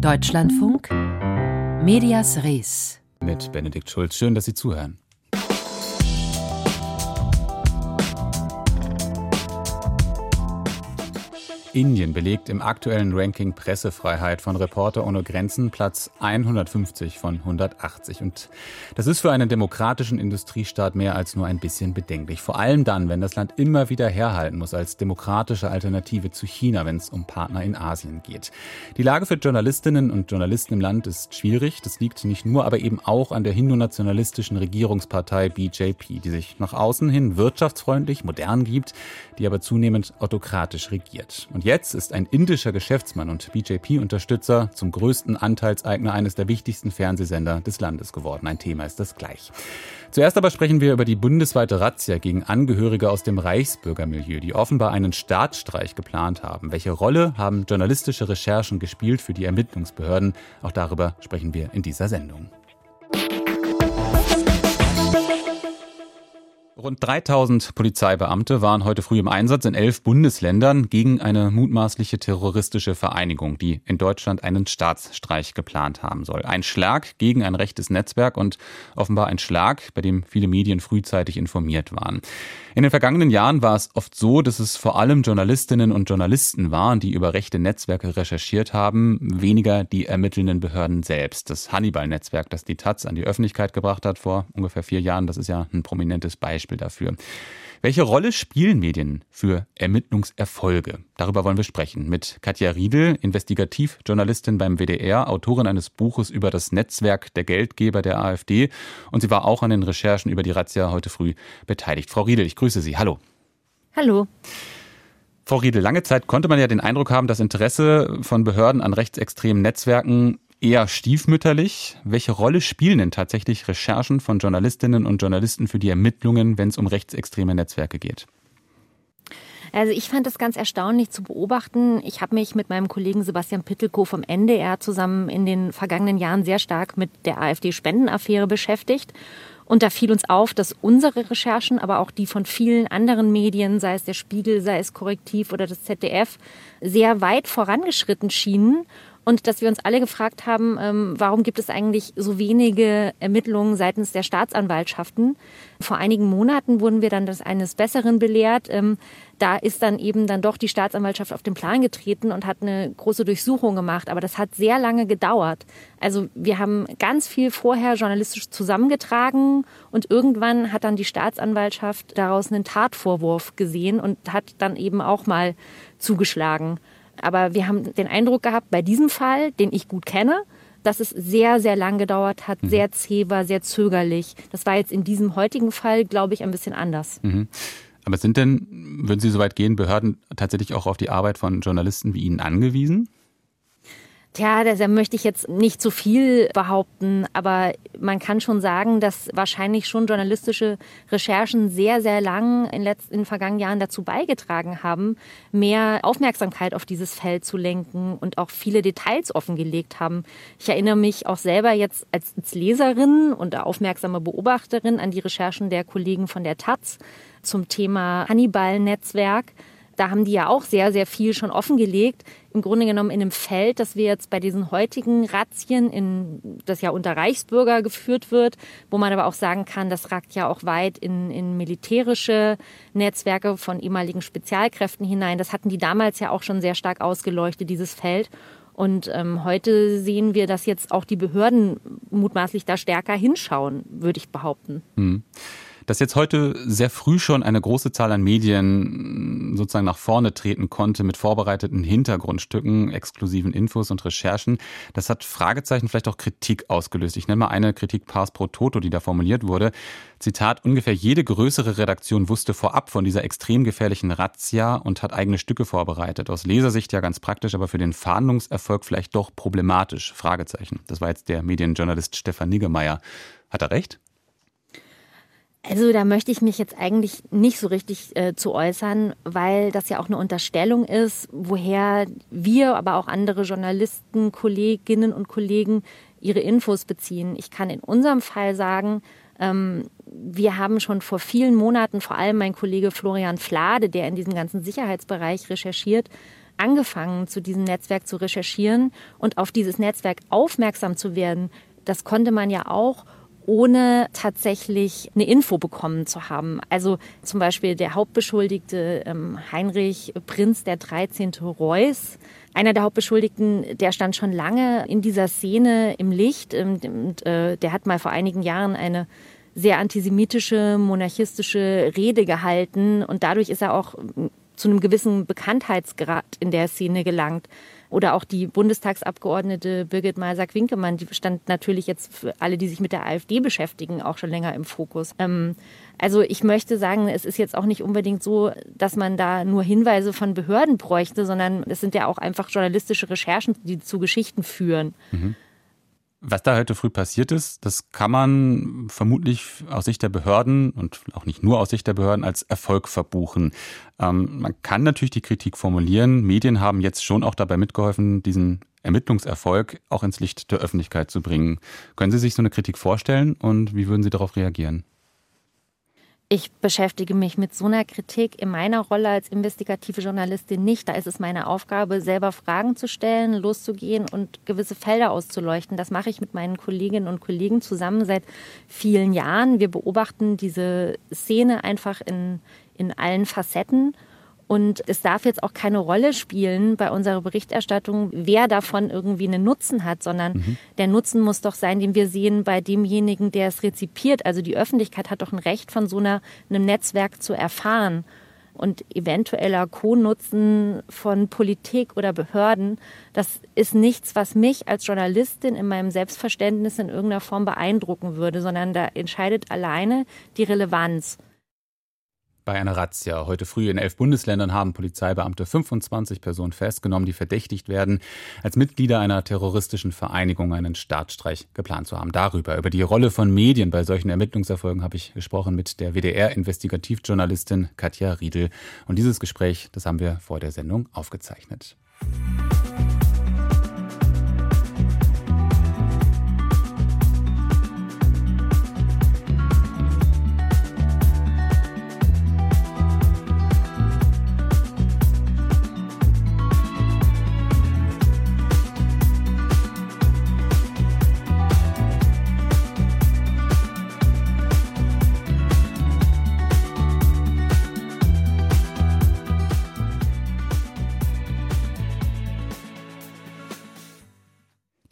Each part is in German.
Deutschlandfunk Medias Res mit Benedikt Schulz. Schön, dass Sie zuhören. Indien belegt im aktuellen Ranking Pressefreiheit von Reporter ohne Grenzen Platz 150 von 180. Und das ist für einen demokratischen Industriestaat mehr als nur ein bisschen bedenklich. Vor allem dann, wenn das Land immer wieder herhalten muss als demokratische Alternative zu China, wenn es um Partner in Asien geht. Die Lage für Journalistinnen und Journalisten im Land ist schwierig. Das liegt nicht nur, aber eben auch an der hindu-nationalistischen Regierungspartei BJP, die sich nach außen hin wirtschaftsfreundlich, modern gibt, die aber zunehmend autokratisch regiert. Und jetzt ist ein indischer Geschäftsmann und BJP-Unterstützer zum größten Anteilseigner eines der wichtigsten Fernsehsender des Landes geworden. Ein Thema ist das gleich. Zuerst aber sprechen wir über die bundesweite Razzia gegen Angehörige aus dem Reichsbürgermilieu, die offenbar einen Staatsstreich geplant haben. Welche Rolle haben journalistische Recherchen gespielt für die Ermittlungsbehörden? Auch darüber sprechen wir in dieser Sendung. Rund 3000 Polizeibeamte waren heute früh im Einsatz in elf Bundesländern gegen eine mutmaßliche terroristische Vereinigung, die in Deutschland einen Staatsstreich geplant haben soll. Ein Schlag gegen ein rechtes Netzwerk und offenbar ein Schlag, bei dem viele Medien frühzeitig informiert waren. In den vergangenen Jahren war es oft so, dass es vor allem Journalistinnen und Journalisten waren, die über rechte Netzwerke recherchiert haben, weniger die ermittelnden Behörden selbst. Das Hannibal-Netzwerk, das die Taz an die Öffentlichkeit gebracht hat vor ungefähr vier Jahren, das ist ja ein prominentes Beispiel dafür. Welche Rolle spielen Medien für Ermittlungserfolge? Darüber wollen wir sprechen mit Katja Riedel, Investigativjournalistin beim WDR, Autorin eines Buches über das Netzwerk der Geldgeber der AfD und sie war auch an den Recherchen über die Razzia heute früh beteiligt. Frau Riedel, ich grüße Sie. Hallo. Hallo. Frau Riedel, lange Zeit konnte man ja den Eindruck haben, das Interesse von Behörden an rechtsextremen Netzwerken eher stiefmütterlich. Welche Rolle spielen denn tatsächlich Recherchen von Journalistinnen und Journalisten für die Ermittlungen, wenn es um rechtsextreme Netzwerke geht? Also ich fand das ganz erstaunlich zu beobachten. Ich habe mich mit meinem Kollegen Sebastian Pittelkow vom NDR zusammen in den vergangenen Jahren sehr stark mit der AfD-Spendenaffäre beschäftigt. Und da fiel uns auf, dass unsere Recherchen, aber auch die von vielen anderen Medien, sei es der Spiegel, sei es Korrektiv oder das ZDF, sehr weit vorangeschritten schienen und dass wir uns alle gefragt haben, ähm, warum gibt es eigentlich so wenige Ermittlungen seitens der Staatsanwaltschaften. Vor einigen Monaten wurden wir dann das eines Besseren belehrt. Ähm, da ist dann eben dann doch die Staatsanwaltschaft auf den Plan getreten und hat eine große Durchsuchung gemacht. Aber das hat sehr lange gedauert. Also wir haben ganz viel vorher journalistisch zusammengetragen und irgendwann hat dann die Staatsanwaltschaft daraus einen Tatvorwurf gesehen und hat dann eben auch mal zugeschlagen. Aber wir haben den Eindruck gehabt, bei diesem Fall, den ich gut kenne, dass es sehr, sehr lang gedauert hat, mhm. sehr zäh war, sehr zögerlich. Das war jetzt in diesem heutigen Fall, glaube ich, ein bisschen anders. Mhm. Aber sind denn, würden Sie so weit gehen, Behörden tatsächlich auch auf die Arbeit von Journalisten wie Ihnen angewiesen? Tja, da möchte ich jetzt nicht zu viel behaupten, aber man kann schon sagen, dass wahrscheinlich schon journalistische Recherchen sehr, sehr lang in, den in vergangenen Jahren dazu beigetragen haben, mehr Aufmerksamkeit auf dieses Feld zu lenken und auch viele Details offengelegt haben. Ich erinnere mich auch selber jetzt als Leserin und aufmerksame Beobachterin an die Recherchen der Kollegen von der Taz zum Thema Hannibal-Netzwerk da haben die ja auch sehr, sehr viel schon offengelegt. Im Grunde genommen in einem Feld, das wir jetzt bei diesen heutigen Razzien, in, das ja unter Reichsbürger geführt wird, wo man aber auch sagen kann, das ragt ja auch weit in, in militärische Netzwerke von ehemaligen Spezialkräften hinein. Das hatten die damals ja auch schon sehr stark ausgeleuchtet, dieses Feld. Und ähm, heute sehen wir, dass jetzt auch die Behörden mutmaßlich da stärker hinschauen, würde ich behaupten. Hm dass jetzt heute sehr früh schon eine große Zahl an Medien sozusagen nach vorne treten konnte mit vorbereiteten Hintergrundstücken, exklusiven Infos und Recherchen. Das hat Fragezeichen, vielleicht auch Kritik ausgelöst. Ich nenne mal eine Kritik Pars pro Toto, die da formuliert wurde. Zitat, ungefähr jede größere Redaktion wusste vorab von dieser extrem gefährlichen Razzia und hat eigene Stücke vorbereitet. Aus Lesersicht ja ganz praktisch, aber für den Fahndungserfolg vielleicht doch problematisch. Fragezeichen. Das war jetzt der Medienjournalist Stefan Niggemeier. Hat er recht? Also da möchte ich mich jetzt eigentlich nicht so richtig äh, zu äußern, weil das ja auch eine Unterstellung ist, woher wir, aber auch andere Journalisten, Kolleginnen und Kollegen ihre Infos beziehen. Ich kann in unserem Fall sagen, ähm, wir haben schon vor vielen Monaten, vor allem mein Kollege Florian Flade, der in diesem ganzen Sicherheitsbereich recherchiert, angefangen, zu diesem Netzwerk zu recherchieren und auf dieses Netzwerk aufmerksam zu werden. Das konnte man ja auch ohne tatsächlich eine Info bekommen zu haben. Also zum Beispiel der Hauptbeschuldigte ähm, Heinrich Prinz der 13. Reuß, einer der Hauptbeschuldigten, der stand schon lange in dieser Szene im Licht ähm, äh, der hat mal vor einigen Jahren eine sehr antisemitische, monarchistische Rede gehalten und dadurch ist er auch zu einem gewissen Bekanntheitsgrad in der Szene gelangt. Oder auch die Bundestagsabgeordnete Birgit Malsack-Winkemann, die stand natürlich jetzt für alle, die sich mit der AfD beschäftigen, auch schon länger im Fokus. Ähm, also ich möchte sagen, es ist jetzt auch nicht unbedingt so, dass man da nur Hinweise von Behörden bräuchte, sondern es sind ja auch einfach journalistische Recherchen, die zu Geschichten führen. Mhm. Was da heute früh passiert ist, das kann man vermutlich aus Sicht der Behörden und auch nicht nur aus Sicht der Behörden als Erfolg verbuchen. Ähm, man kann natürlich die Kritik formulieren. Medien haben jetzt schon auch dabei mitgeholfen, diesen Ermittlungserfolg auch ins Licht der Öffentlichkeit zu bringen. Können Sie sich so eine Kritik vorstellen und wie würden Sie darauf reagieren? Ich beschäftige mich mit so einer Kritik in meiner Rolle als investigative Journalistin nicht. Da ist es meine Aufgabe, selber Fragen zu stellen, loszugehen und gewisse Felder auszuleuchten. Das mache ich mit meinen Kolleginnen und Kollegen zusammen seit vielen Jahren. Wir beobachten diese Szene einfach in, in allen Facetten und es darf jetzt auch keine Rolle spielen bei unserer Berichterstattung, wer davon irgendwie einen Nutzen hat, sondern mhm. der Nutzen muss doch sein, den wir sehen bei demjenigen, der es rezipiert. Also die Öffentlichkeit hat doch ein Recht von so einer, einem Netzwerk zu erfahren. Und eventueller Co-Nutzen von Politik oder Behörden, das ist nichts, was mich als Journalistin in meinem Selbstverständnis in irgendeiner Form beeindrucken würde, sondern da entscheidet alleine die Relevanz. Bei einer Razzia heute früh in elf Bundesländern haben Polizeibeamte 25 Personen festgenommen, die verdächtigt werden, als Mitglieder einer terroristischen Vereinigung einen Staatsstreich geplant zu haben. Darüber, über die Rolle von Medien bei solchen Ermittlungserfolgen habe ich gesprochen mit der WDR-Investigativjournalistin Katja Riedel. Und dieses Gespräch, das haben wir vor der Sendung aufgezeichnet.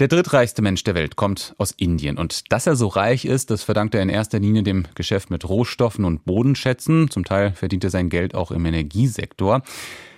Der drittreichste Mensch der Welt kommt aus Indien. Und dass er so reich ist, das verdankt er in erster Linie dem Geschäft mit Rohstoffen und Bodenschätzen. Zum Teil verdient er sein Geld auch im Energiesektor.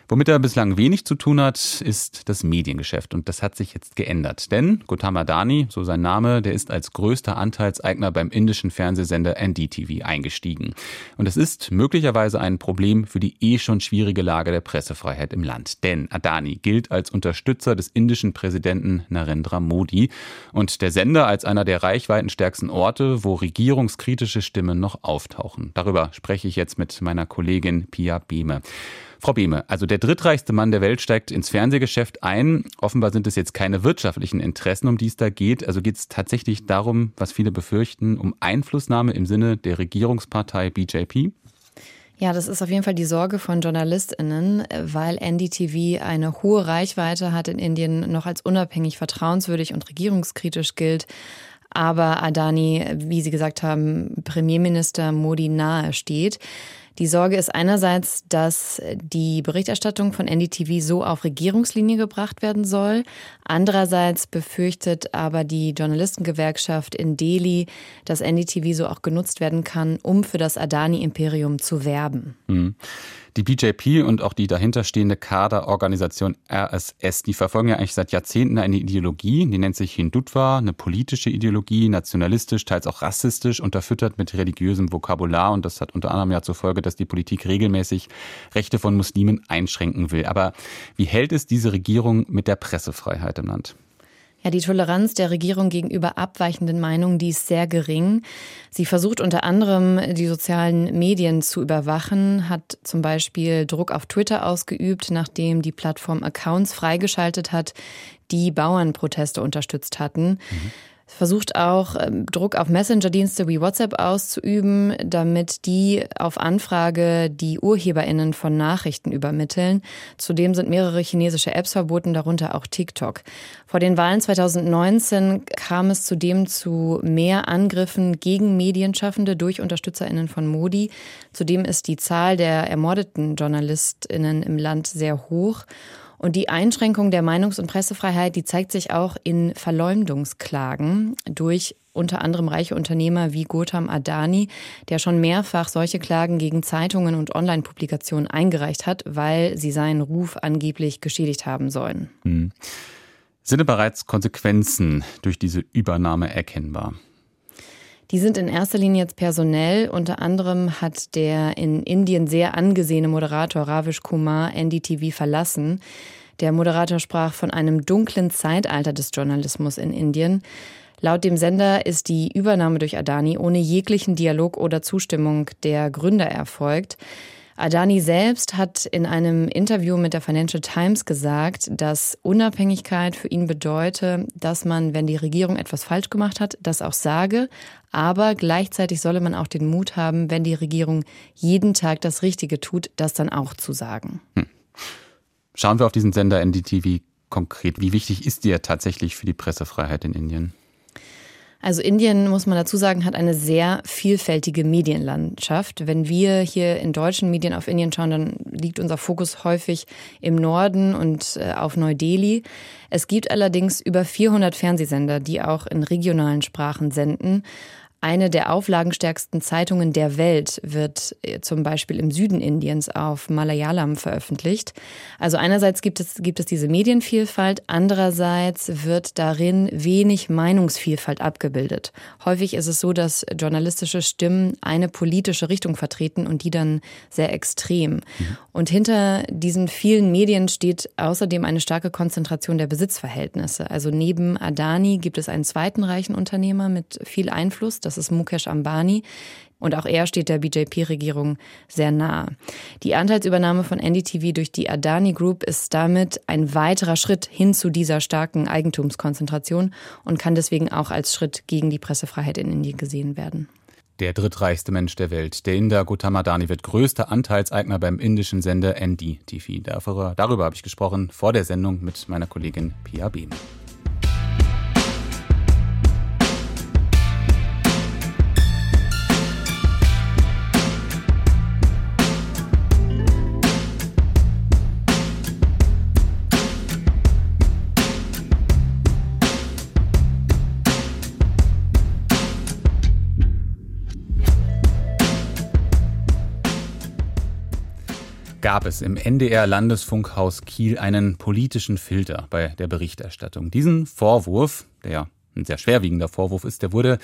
Womit er bislang wenig zu tun hat, ist das Mediengeschäft. Und das hat sich jetzt geändert. Denn Gautam Adani, so sein Name, der ist als größter Anteilseigner beim indischen Fernsehsender NDTV eingestiegen. Und es ist möglicherweise ein Problem für die eh schon schwierige Lage der Pressefreiheit im Land. Denn Adani gilt als Unterstützer des indischen Präsidenten Narendra Modi und der Sender als einer der reichweitenstärksten Orte, wo regierungskritische Stimmen noch auftauchen. Darüber spreche ich jetzt mit meiner Kollegin Pia Behme. Frau Behme, also der drittreichste Mann der Welt steigt ins Fernsehgeschäft ein. Offenbar sind es jetzt keine wirtschaftlichen Interessen, um die es da geht. Also geht es tatsächlich darum, was viele befürchten, um Einflussnahme im Sinne der Regierungspartei BJP? Ja, das ist auf jeden Fall die Sorge von JournalistInnen, weil NDTV eine hohe Reichweite hat in Indien, noch als unabhängig, vertrauenswürdig und regierungskritisch gilt. Aber Adani, wie Sie gesagt haben, Premierminister Modi nahe steht. Die Sorge ist einerseits, dass die Berichterstattung von NDTV so auf Regierungslinie gebracht werden soll. Andererseits befürchtet aber die Journalistengewerkschaft in Delhi, dass NDTV so auch genutzt werden kann, um für das Adani-Imperium zu werben. Mhm. Die BJP und auch die dahinterstehende Kaderorganisation RSS, die verfolgen ja eigentlich seit Jahrzehnten eine Ideologie, die nennt sich Hindutva, eine politische Ideologie, nationalistisch, teils auch rassistisch, unterfüttert mit religiösem Vokabular. Und das hat unter anderem ja zur Folge, dass die Politik regelmäßig Rechte von Muslimen einschränken will. Aber wie hält es diese Regierung mit der Pressefreiheit im Land? Ja, die Toleranz der Regierung gegenüber abweichenden Meinungen, die ist sehr gering. Sie versucht unter anderem, die sozialen Medien zu überwachen, hat zum Beispiel Druck auf Twitter ausgeübt, nachdem die Plattform Accounts freigeschaltet hat, die Bauernproteste unterstützt hatten. Mhm. Versucht auch, ähm, Druck auf Messenger-Dienste wie WhatsApp auszuüben, damit die auf Anfrage die UrheberInnen von Nachrichten übermitteln. Zudem sind mehrere chinesische Apps verboten, darunter auch TikTok. Vor den Wahlen 2019 kam es zudem zu mehr Angriffen gegen Medienschaffende durch UnterstützerInnen von Modi. Zudem ist die Zahl der ermordeten JournalistInnen im Land sehr hoch. Und die Einschränkung der Meinungs- und Pressefreiheit, die zeigt sich auch in Verleumdungsklagen durch unter anderem reiche Unternehmer wie Gautam Adani, der schon mehrfach solche Klagen gegen Zeitungen und Online-Publikationen eingereicht hat, weil sie seinen Ruf angeblich geschädigt haben sollen. Hm. Sind bereits Konsequenzen durch diese Übernahme erkennbar? Die sind in erster Linie jetzt personell. Unter anderem hat der in Indien sehr angesehene Moderator Ravish Kumar NDTV verlassen. Der Moderator sprach von einem dunklen Zeitalter des Journalismus in Indien. Laut dem Sender ist die Übernahme durch Adani ohne jeglichen Dialog oder Zustimmung der Gründer erfolgt. Adani selbst hat in einem Interview mit der Financial Times gesagt, dass Unabhängigkeit für ihn bedeute, dass man, wenn die Regierung etwas falsch gemacht hat, das auch sage, aber gleichzeitig solle man auch den Mut haben, wenn die Regierung jeden Tag das Richtige tut, das dann auch zu sagen. Hm. Schauen wir auf diesen Sender NDTV konkret. Wie wichtig ist dir tatsächlich für die Pressefreiheit in Indien? Also Indien, muss man dazu sagen, hat eine sehr vielfältige Medienlandschaft. Wenn wir hier in deutschen Medien auf Indien schauen, dann liegt unser Fokus häufig im Norden und äh, auf Neu-Delhi. Es gibt allerdings über 400 Fernsehsender, die auch in regionalen Sprachen senden. Eine der auflagenstärksten Zeitungen der Welt wird äh, zum Beispiel im Süden Indiens auf Malayalam veröffentlicht. Also einerseits gibt es, gibt es diese Medienvielfalt, andererseits wird darin wenig Meinungsvielfalt abgebildet. Häufig ist es so, dass journalistische Stimmen eine politische Richtung vertreten und die dann sehr extrem. Mhm. Und hinter diesen vielen Medien steht außerdem eine starke Konzentration der Besitzverhältnisse. Also neben Adani gibt es einen zweiten reichen Unternehmer mit viel Einfluss, das ist Mukesh Ambani. Und auch er steht der BJP-Regierung sehr nah. Die Anteilsübernahme von NDTV durch die Adani Group ist damit ein weiterer Schritt hin zu dieser starken Eigentumskonzentration und kann deswegen auch als Schritt gegen die Pressefreiheit in Indien gesehen werden. Der drittreichste Mensch der Welt, der Inder Gautam Adani, wird größter Anteilseigner beim indischen Sender NDTV. Darüber, darüber habe ich gesprochen vor der Sendung mit meiner Kollegin Pia Behm. Gab es im NDR Landesfunkhaus Kiel einen politischen Filter bei der Berichterstattung. Diesen Vorwurf, der ein sehr schwerwiegender Vorwurf ist, der wurde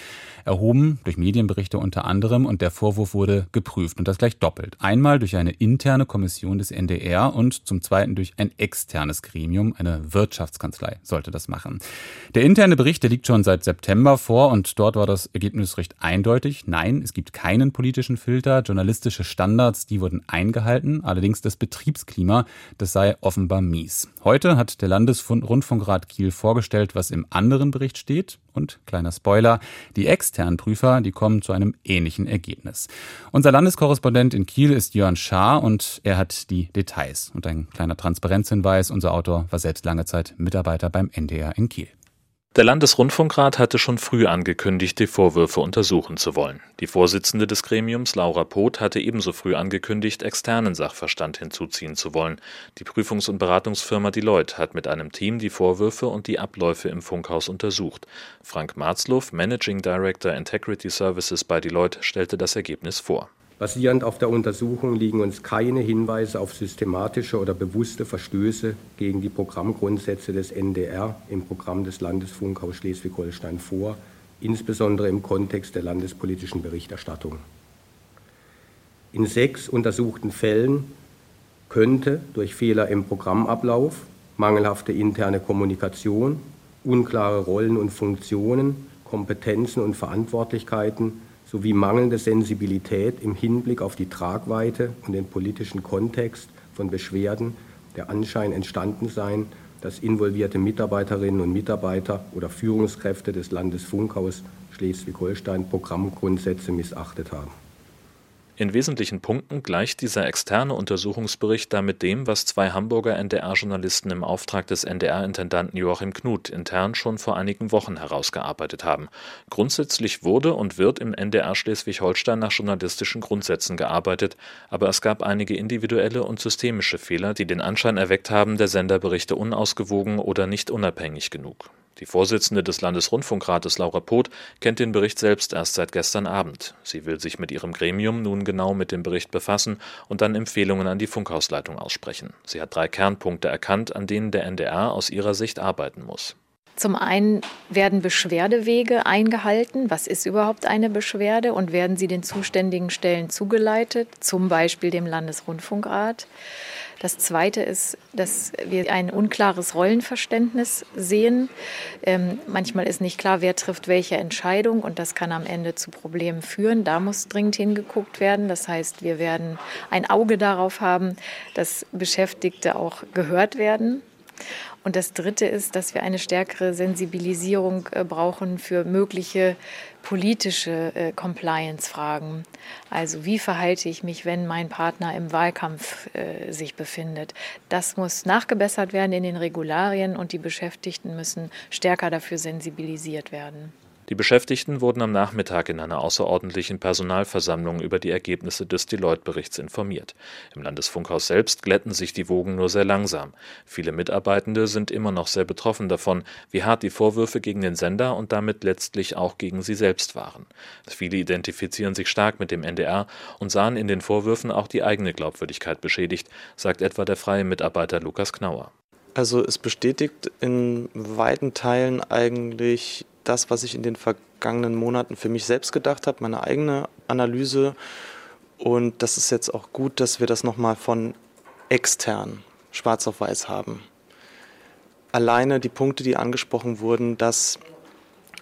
erhoben durch Medienberichte unter anderem und der Vorwurf wurde geprüft und das gleich doppelt. Einmal durch eine interne Kommission des NDR und zum zweiten durch ein externes Gremium, eine Wirtschaftskanzlei sollte das machen. Der interne Bericht, der liegt schon seit September vor und dort war das Ergebnis recht eindeutig. Nein, es gibt keinen politischen Filter, journalistische Standards, die wurden eingehalten, allerdings das Betriebsklima, das sei offenbar mies. Heute hat der Landesrundfunkrat Kiel vorgestellt, was im anderen Bericht steht steht. Und kleiner Spoiler, die externen Prüfer, die kommen zu einem ähnlichen Ergebnis. Unser Landeskorrespondent in Kiel ist Jörn Schaar und er hat die Details. Und ein kleiner Transparenzhinweis, unser Autor war selbst lange Zeit Mitarbeiter beim NDR in Kiel. Der Landesrundfunkrat hatte schon früh angekündigt, die Vorwürfe untersuchen zu wollen. Die Vorsitzende des Gremiums, Laura Poth, hatte ebenso früh angekündigt, externen Sachverstand hinzuziehen zu wollen. Die Prüfungs- und Beratungsfirma Deloitte hat mit einem Team die Vorwürfe und die Abläufe im Funkhaus untersucht. Frank Marzluff, Managing Director Integrity Services bei Deloitte, stellte das Ergebnis vor. Basierend auf der Untersuchung liegen uns keine Hinweise auf systematische oder bewusste Verstöße gegen die Programmgrundsätze des NDR im Programm des Landesfunkhaus Schleswig-Holstein vor, insbesondere im Kontext der landespolitischen Berichterstattung. In sechs untersuchten Fällen könnte durch Fehler im Programmablauf, mangelhafte interne Kommunikation, unklare Rollen und Funktionen, Kompetenzen und Verantwortlichkeiten sowie mangelnde Sensibilität im Hinblick auf die Tragweite und den politischen Kontext von Beschwerden der Anschein entstanden sein, dass involvierte Mitarbeiterinnen und Mitarbeiter oder Führungskräfte des Landesfunkhaus Schleswig-Holstein Programmgrundsätze missachtet haben. In wesentlichen Punkten gleicht dieser externe Untersuchungsbericht damit dem, was zwei Hamburger NDR-Journalisten im Auftrag des NDR-Intendanten Joachim Knut intern schon vor einigen Wochen herausgearbeitet haben. Grundsätzlich wurde und wird im NDR Schleswig-Holstein nach journalistischen Grundsätzen gearbeitet, aber es gab einige individuelle und systemische Fehler, die den Anschein erweckt haben, der Sender berichte unausgewogen oder nicht unabhängig genug. Die Vorsitzende des Landesrundfunkrates Laura Poth kennt den Bericht selbst erst seit gestern Abend. Sie will sich mit ihrem Gremium nun genau mit dem Bericht befassen und dann Empfehlungen an die Funkhausleitung aussprechen. Sie hat drei Kernpunkte erkannt, an denen der NDR aus ihrer Sicht arbeiten muss. Zum einen werden Beschwerdewege eingehalten. Was ist überhaupt eine Beschwerde und werden sie den zuständigen Stellen zugeleitet, zum Beispiel dem Landesrundfunkrat? Das Zweite ist, dass wir ein unklares Rollenverständnis sehen. Ähm, manchmal ist nicht klar, wer trifft welche Entscheidung und das kann am Ende zu Problemen führen. Da muss dringend hingeguckt werden. Das heißt, wir werden ein Auge darauf haben, dass Beschäftigte auch gehört werden. Und das Dritte ist, dass wir eine stärkere Sensibilisierung äh, brauchen für mögliche politische äh, Compliance-Fragen. Also wie verhalte ich mich, wenn mein Partner im Wahlkampf äh, sich befindet? Das muss nachgebessert werden in den Regularien und die Beschäftigten müssen stärker dafür sensibilisiert werden. Die Beschäftigten wurden am Nachmittag in einer außerordentlichen Personalversammlung über die Ergebnisse des Deloitte-Berichts informiert. Im Landesfunkhaus selbst glätten sich die Wogen nur sehr langsam. Viele Mitarbeitende sind immer noch sehr betroffen davon, wie hart die Vorwürfe gegen den Sender und damit letztlich auch gegen sie selbst waren. Viele identifizieren sich stark mit dem NDR und sahen in den Vorwürfen auch die eigene Glaubwürdigkeit beschädigt, sagt etwa der freie Mitarbeiter Lukas Knauer. Also es bestätigt in weiten Teilen eigentlich das, was ich in den vergangenen Monaten für mich selbst gedacht habe, meine eigene Analyse. Und das ist jetzt auch gut, dass wir das nochmal von extern schwarz auf weiß haben. Alleine die Punkte, die angesprochen wurden, dass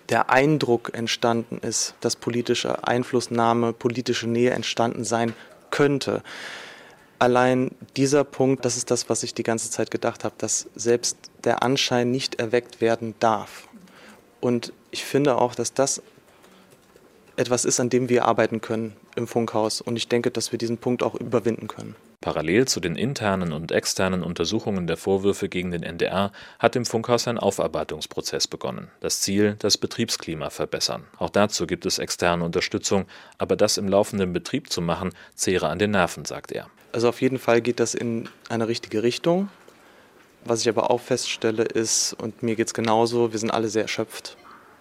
der Eindruck entstanden ist, dass politische Einflussnahme, politische Nähe entstanden sein könnte. Allein dieser Punkt, das ist das, was ich die ganze Zeit gedacht habe, dass selbst der Anschein nicht erweckt werden darf. Und ich finde auch, dass das etwas ist, an dem wir arbeiten können im Funkhaus. Und ich denke, dass wir diesen Punkt auch überwinden können. Parallel zu den internen und externen Untersuchungen der Vorwürfe gegen den NDR hat im Funkhaus ein Aufarbeitungsprozess begonnen. Das Ziel, das Betriebsklima verbessern. Auch dazu gibt es externe Unterstützung, aber das im laufenden Betrieb zu machen, zehre an den Nerven, sagt er. Also auf jeden Fall geht das in eine richtige Richtung. Was ich aber auch feststelle ist, und mir geht es genauso, wir sind alle sehr erschöpft.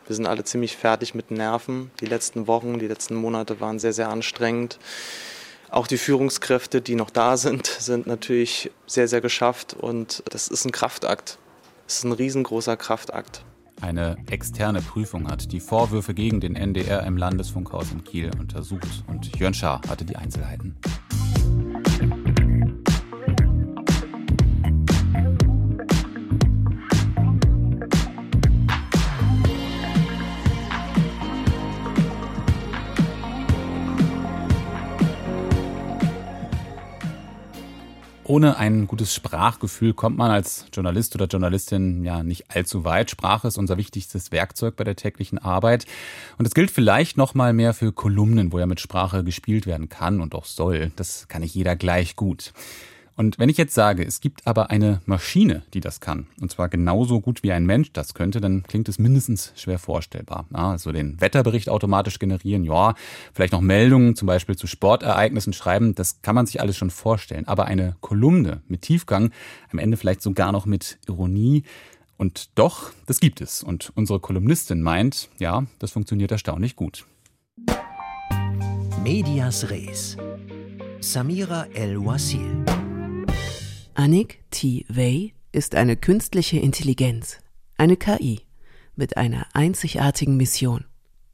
Wir sind alle ziemlich fertig mit Nerven. Die letzten Wochen, die letzten Monate waren sehr, sehr anstrengend. Auch die Führungskräfte, die noch da sind, sind natürlich sehr, sehr geschafft und das ist ein Kraftakt. Es ist ein riesengroßer Kraftakt. Eine externe Prüfung hat die Vorwürfe gegen den NDR im Landesfunkhaus in Kiel untersucht und Jörn Schaar hatte die Einzelheiten. Ohne ein gutes Sprachgefühl kommt man als Journalist oder Journalistin ja nicht allzu weit. Sprache ist unser wichtigstes Werkzeug bei der täglichen Arbeit. Und es gilt vielleicht noch mal mehr für Kolumnen, wo ja mit Sprache gespielt werden kann und auch soll. Das kann nicht jeder gleich gut. Und wenn ich jetzt sage, es gibt aber eine Maschine, die das kann, und zwar genauso gut wie ein Mensch das könnte, dann klingt es mindestens schwer vorstellbar. Also den Wetterbericht automatisch generieren, ja, vielleicht noch Meldungen zum Beispiel zu Sportereignissen schreiben, das kann man sich alles schon vorstellen. Aber eine Kolumne mit Tiefgang, am Ende vielleicht sogar noch mit Ironie, und doch, das gibt es. Und unsere Kolumnistin meint, ja, das funktioniert erstaunlich gut. Medias Res. Samira El-Wasil. Anik T. Wei ist eine künstliche Intelligenz, eine KI, mit einer einzigartigen Mission.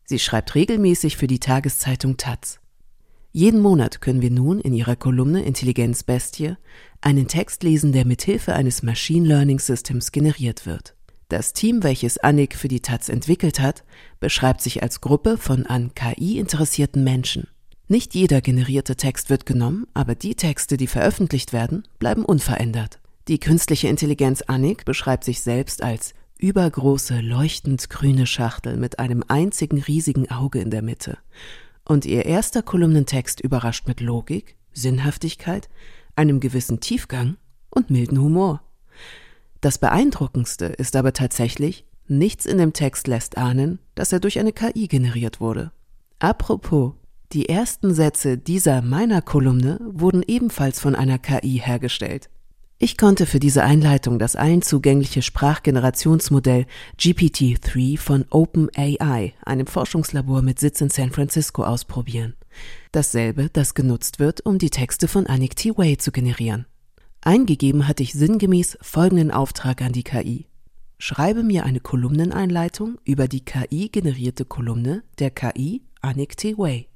Sie schreibt regelmäßig für die Tageszeitung Taz. Jeden Monat können wir nun in ihrer Kolumne Intelligenz Bestie einen Text lesen, der mithilfe eines Machine Learning Systems generiert wird. Das Team, welches Annik für die Taz entwickelt hat, beschreibt sich als Gruppe von an KI interessierten Menschen. Nicht jeder generierte Text wird genommen, aber die Texte, die veröffentlicht werden, bleiben unverändert. Die künstliche Intelligenz Annik beschreibt sich selbst als übergroße, leuchtend grüne Schachtel mit einem einzigen riesigen Auge in der Mitte. Und ihr erster Kolumnentext überrascht mit Logik, Sinnhaftigkeit, einem gewissen Tiefgang und milden Humor. Das Beeindruckendste ist aber tatsächlich, nichts in dem Text lässt ahnen, dass er durch eine KI generiert wurde. Apropos, die ersten Sätze dieser meiner Kolumne wurden ebenfalls von einer KI hergestellt. Ich konnte für diese Einleitung das allen zugängliche Sprachgenerationsmodell GPT-3 von OpenAI, einem Forschungslabor mit Sitz in San Francisco, ausprobieren. Dasselbe, das genutzt wird, um die Texte von Anik T. Way zu generieren. Eingegeben hatte ich sinngemäß folgenden Auftrag an die KI. Schreibe mir eine Kolumneneinleitung über die KI-generierte Kolumne der KI Anik T. Way.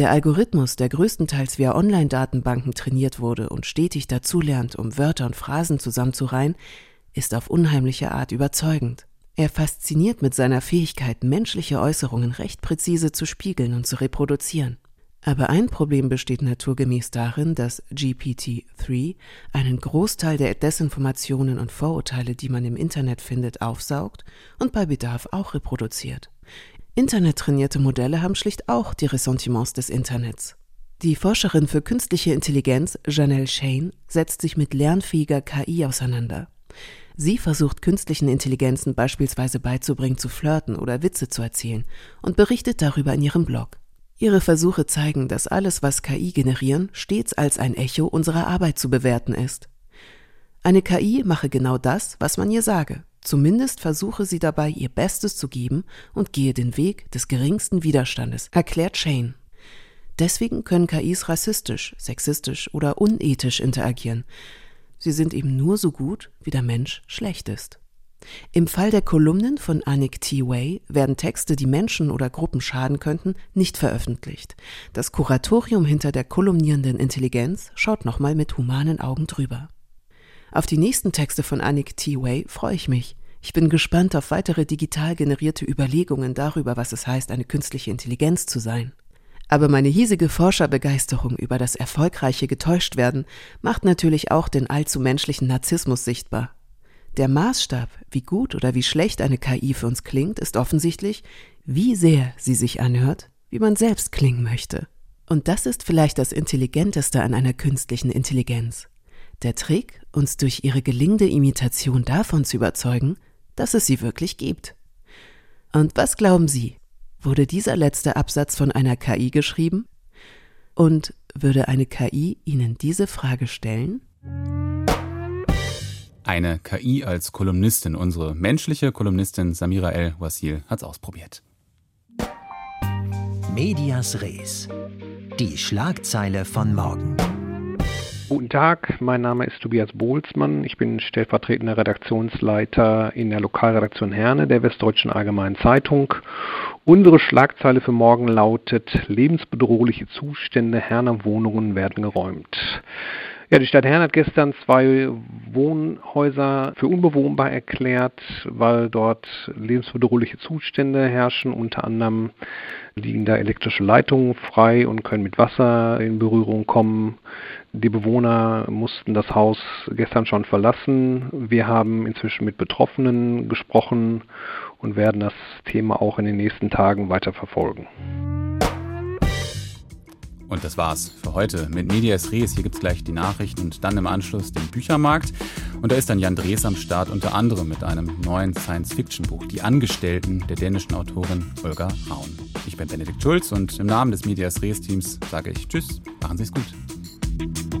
Der Algorithmus, der größtenteils via Online-Datenbanken trainiert wurde und stetig dazulernt, um Wörter und Phrasen zusammenzureihen, ist auf unheimliche Art überzeugend. Er fasziniert mit seiner Fähigkeit, menschliche Äußerungen recht präzise zu spiegeln und zu reproduzieren. Aber ein Problem besteht naturgemäß darin, dass GPT-3 einen Großteil der Desinformationen und Vorurteile, die man im Internet findet, aufsaugt und bei Bedarf auch reproduziert. Internettrainierte Modelle haben schlicht auch die Ressentiments des Internets. Die Forscherin für künstliche Intelligenz Janelle Shane setzt sich mit lernfähiger KI auseinander. Sie versucht künstlichen Intelligenzen beispielsweise beizubringen, zu flirten oder Witze zu erzählen und berichtet darüber in ihrem Blog. Ihre Versuche zeigen, dass alles, was KI generieren, stets als ein Echo unserer Arbeit zu bewerten ist. Eine KI mache genau das, was man ihr sage. Zumindest versuche sie dabei, ihr Bestes zu geben und gehe den Weg des geringsten Widerstandes, erklärt Shane. Deswegen können KIs rassistisch, sexistisch oder unethisch interagieren. Sie sind eben nur so gut, wie der Mensch schlecht ist. Im Fall der Kolumnen von Anik T. Way werden Texte, die Menschen oder Gruppen schaden könnten, nicht veröffentlicht. Das Kuratorium hinter der kolumnierenden Intelligenz schaut nochmal mit humanen Augen drüber. Auf die nächsten Texte von Anik T. Way freue ich mich. Ich bin gespannt auf weitere digital generierte Überlegungen darüber, was es heißt, eine künstliche Intelligenz zu sein. Aber meine hiesige Forscherbegeisterung über das erfolgreiche Getäuschtwerden macht natürlich auch den allzu menschlichen Narzissmus sichtbar. Der Maßstab, wie gut oder wie schlecht eine KI für uns klingt, ist offensichtlich, wie sehr sie sich anhört, wie man selbst klingen möchte. Und das ist vielleicht das Intelligenteste an einer künstlichen Intelligenz. Der Trick, uns durch ihre gelingende Imitation davon zu überzeugen, dass es sie wirklich gibt. Und was glauben Sie? Wurde dieser letzte Absatz von einer KI geschrieben? Und würde eine KI Ihnen diese Frage stellen? Eine KI als Kolumnistin. Unsere menschliche Kolumnistin Samira El-Wasil hat es ausprobiert. Medias Res. Die Schlagzeile von morgen. Guten Tag, mein Name ist Tobias Bohlsmann. Ich bin stellvertretender Redaktionsleiter in der Lokalredaktion Herne der Westdeutschen Allgemeinen Zeitung. Unsere Schlagzeile für morgen lautet: Lebensbedrohliche Zustände Herner Wohnungen werden geräumt. Ja, die Stadt Herne hat gestern zwei Wohnhäuser für unbewohnbar erklärt, weil dort lebensbedrohliche Zustände herrschen. Unter anderem liegen da elektrische Leitungen frei und können mit Wasser in Berührung kommen. Die Bewohner mussten das Haus gestern schon verlassen. Wir haben inzwischen mit Betroffenen gesprochen und werden das Thema auch in den nächsten Tagen weiter verfolgen. Und das war's für heute mit Medias Res. Hier gibt's gleich die Nachrichten und dann im Anschluss den Büchermarkt. Und da ist dann Jan Drees am Start, unter anderem mit einem neuen Science-Fiction-Buch, Die Angestellten der dänischen Autorin Olga Raun. Ich bin Benedikt Schulz und im Namen des Medias Res-Teams sage ich Tschüss, machen Sie's gut.